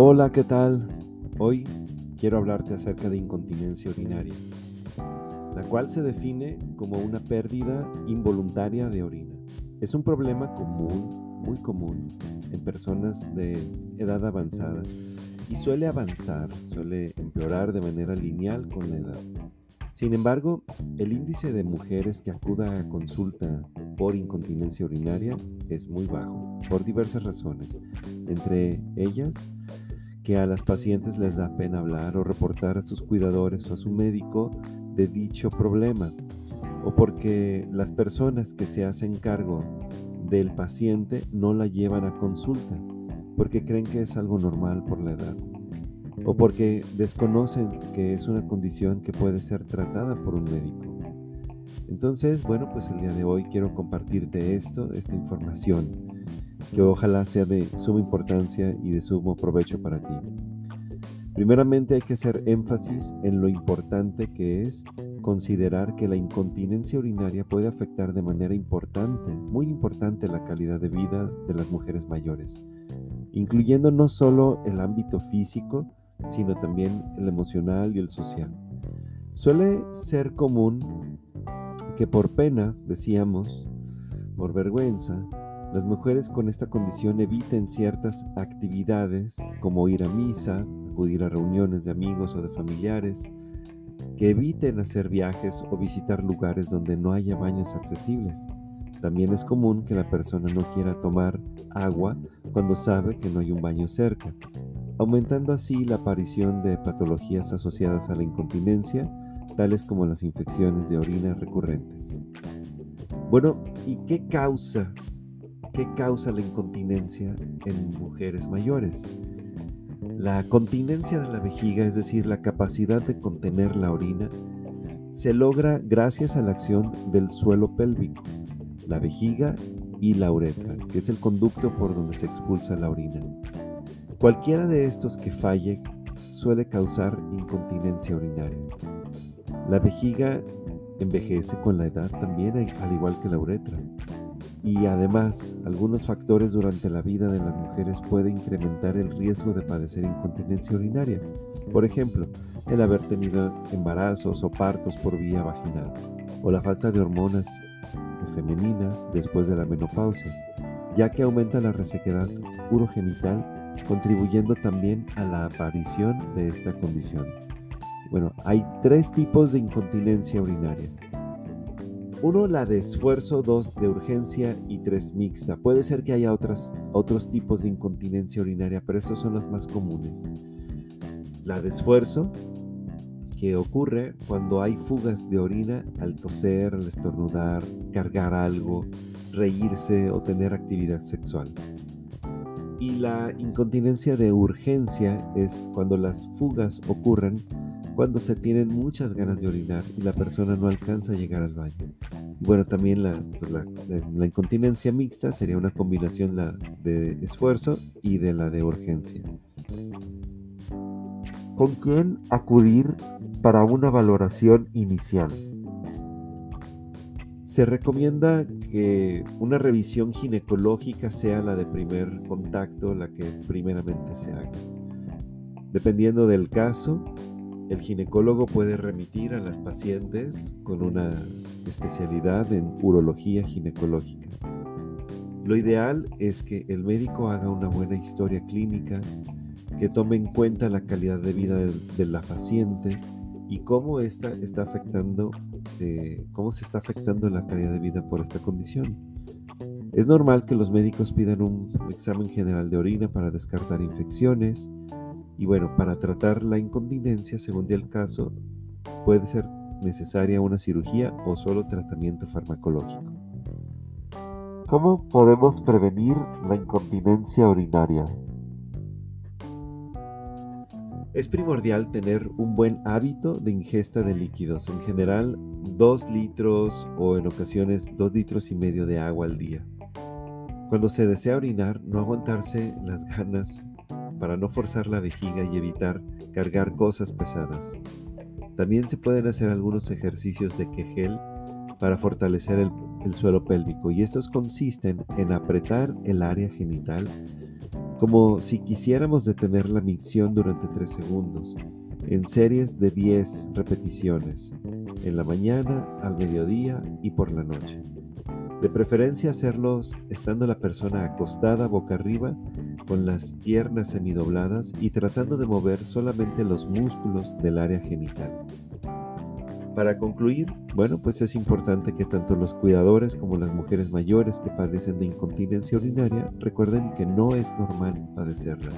Hola, ¿qué tal? Hoy quiero hablarte acerca de incontinencia urinaria, la cual se define como una pérdida involuntaria de orina. Es un problema común, muy común, en personas de edad avanzada y suele avanzar, suele empeorar de manera lineal con la edad. Sin embargo, el índice de mujeres que acuda a consulta por incontinencia urinaria es muy bajo, por diversas razones, entre ellas que a las pacientes les da pena hablar o reportar a sus cuidadores o a su médico de dicho problema, o porque las personas que se hacen cargo del paciente no la llevan a consulta, porque creen que es algo normal por la edad o porque desconocen que es una condición que puede ser tratada por un médico. Entonces, bueno, pues el día de hoy quiero compartirte esto, esta información, que ojalá sea de suma importancia y de sumo provecho para ti. Primeramente hay que hacer énfasis en lo importante que es considerar que la incontinencia urinaria puede afectar de manera importante, muy importante, la calidad de vida de las mujeres mayores, incluyendo no solo el ámbito físico, sino también el emocional y el social. Suele ser común que por pena, decíamos, por vergüenza, las mujeres con esta condición eviten ciertas actividades como ir a misa, acudir a reuniones de amigos o de familiares, que eviten hacer viajes o visitar lugares donde no haya baños accesibles. También es común que la persona no quiera tomar agua cuando sabe que no hay un baño cerca aumentando así la aparición de patologías asociadas a la incontinencia, tales como las infecciones de orina recurrentes. Bueno, ¿y qué causa? ¿Qué causa la incontinencia en mujeres mayores? La continencia de la vejiga, es decir, la capacidad de contener la orina, se logra gracias a la acción del suelo pélvico, la vejiga y la uretra, que es el conducto por donde se expulsa la orina. Cualquiera de estos que falle suele causar incontinencia urinaria. La vejiga envejece con la edad también, al igual que la uretra. Y además, algunos factores durante la vida de las mujeres pueden incrementar el riesgo de padecer incontinencia urinaria. Por ejemplo, el haber tenido embarazos o partos por vía vaginal, o la falta de hormonas femeninas después de la menopausia, ya que aumenta la resequedad urogenital contribuyendo también a la aparición de esta condición. Bueno, hay tres tipos de incontinencia urinaria. Uno, la de esfuerzo, dos, de urgencia y tres, mixta. Puede ser que haya otras, otros tipos de incontinencia urinaria, pero estos son los más comunes. La de esfuerzo, que ocurre cuando hay fugas de orina al toser, al estornudar, cargar algo, reírse o tener actividad sexual. Y la incontinencia de urgencia es cuando las fugas ocurren cuando se tienen muchas ganas de orinar y la persona no alcanza a llegar al baño. bueno, también pues, la, la, incontinencia mixta sería una combinación la de esfuerzo y de la de urgencia. ¿Con quién acudir para una valoración inicial? Se recomienda que una revisión ginecológica sea la de primer contacto, la que primeramente se haga. Dependiendo del caso, el ginecólogo puede remitir a las pacientes con una especialidad en urología ginecológica. Lo ideal es que el médico haga una buena historia clínica, que tome en cuenta la calidad de vida de, la paciente y cómo esta está afectando cómo se está afectando la calidad de vida por esta condición. Es normal que los médicos pidan un examen general de orina para descartar infecciones y bueno, para tratar la incontinencia, según el caso, puede ser necesaria una cirugía o solo tratamiento farmacológico. ¿Cómo podemos prevenir la incontinencia urinaria? Es primordial tener un buen hábito de ingesta de líquidos, en general 2 litros o en ocasiones 2 litros y medio de agua al día. Cuando se desea orinar, no aguantarse las ganas para no forzar la vejiga y evitar cargar cosas pesadas. También se pueden hacer algunos ejercicios de Kegel para fortalecer el, el suelo pélvico y estos consisten en apretar el área genital como si quisiéramos detener la micción durante 3 segundos, en series de 10 repeticiones, en la mañana, al mediodía y por la noche. De preferencia hacerlos estando la persona acostada boca arriba con las piernas semidobladas y tratando de mover solamente los músculos del área genital. Para concluir, bueno, pues es importante que tanto los cuidadores como las mujeres mayores que padecen de incontinencia urinaria recuerden que no es normal padecerla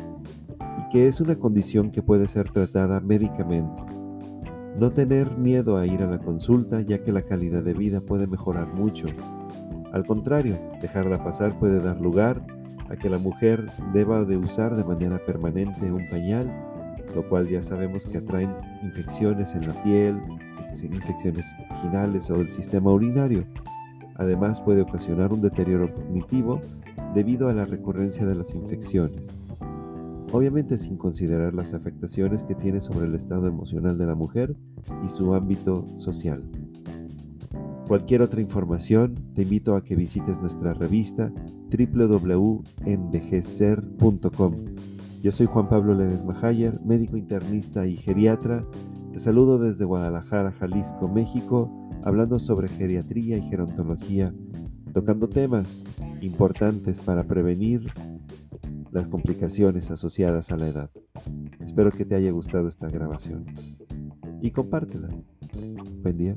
y que es una condición que puede ser tratada médicamente. No tener miedo a ir a la consulta ya que la calidad de vida puede mejorar mucho. Al contrario, dejarla pasar puede dar lugar a que la mujer deba de usar de manera permanente un pañal lo cual ya sabemos que atraen infecciones en la piel, infecciones vaginales o del sistema urinario. Además puede ocasionar un deterioro cognitivo debido a la recurrencia de las infecciones. Obviamente sin considerar las afectaciones que tiene sobre el estado emocional de la mujer y su ámbito social. Cualquier otra información, te invito a que visites nuestra revista www.envejecer.com yo soy Juan Pablo Ledesma Hayer, médico internista y geriatra. Te saludo desde Guadalajara, Jalisco, México, hablando sobre geriatría y gerontología, tocando temas importantes para prevenir las complicaciones asociadas a la edad. Espero que te haya gustado esta grabación y compártela. Buen día.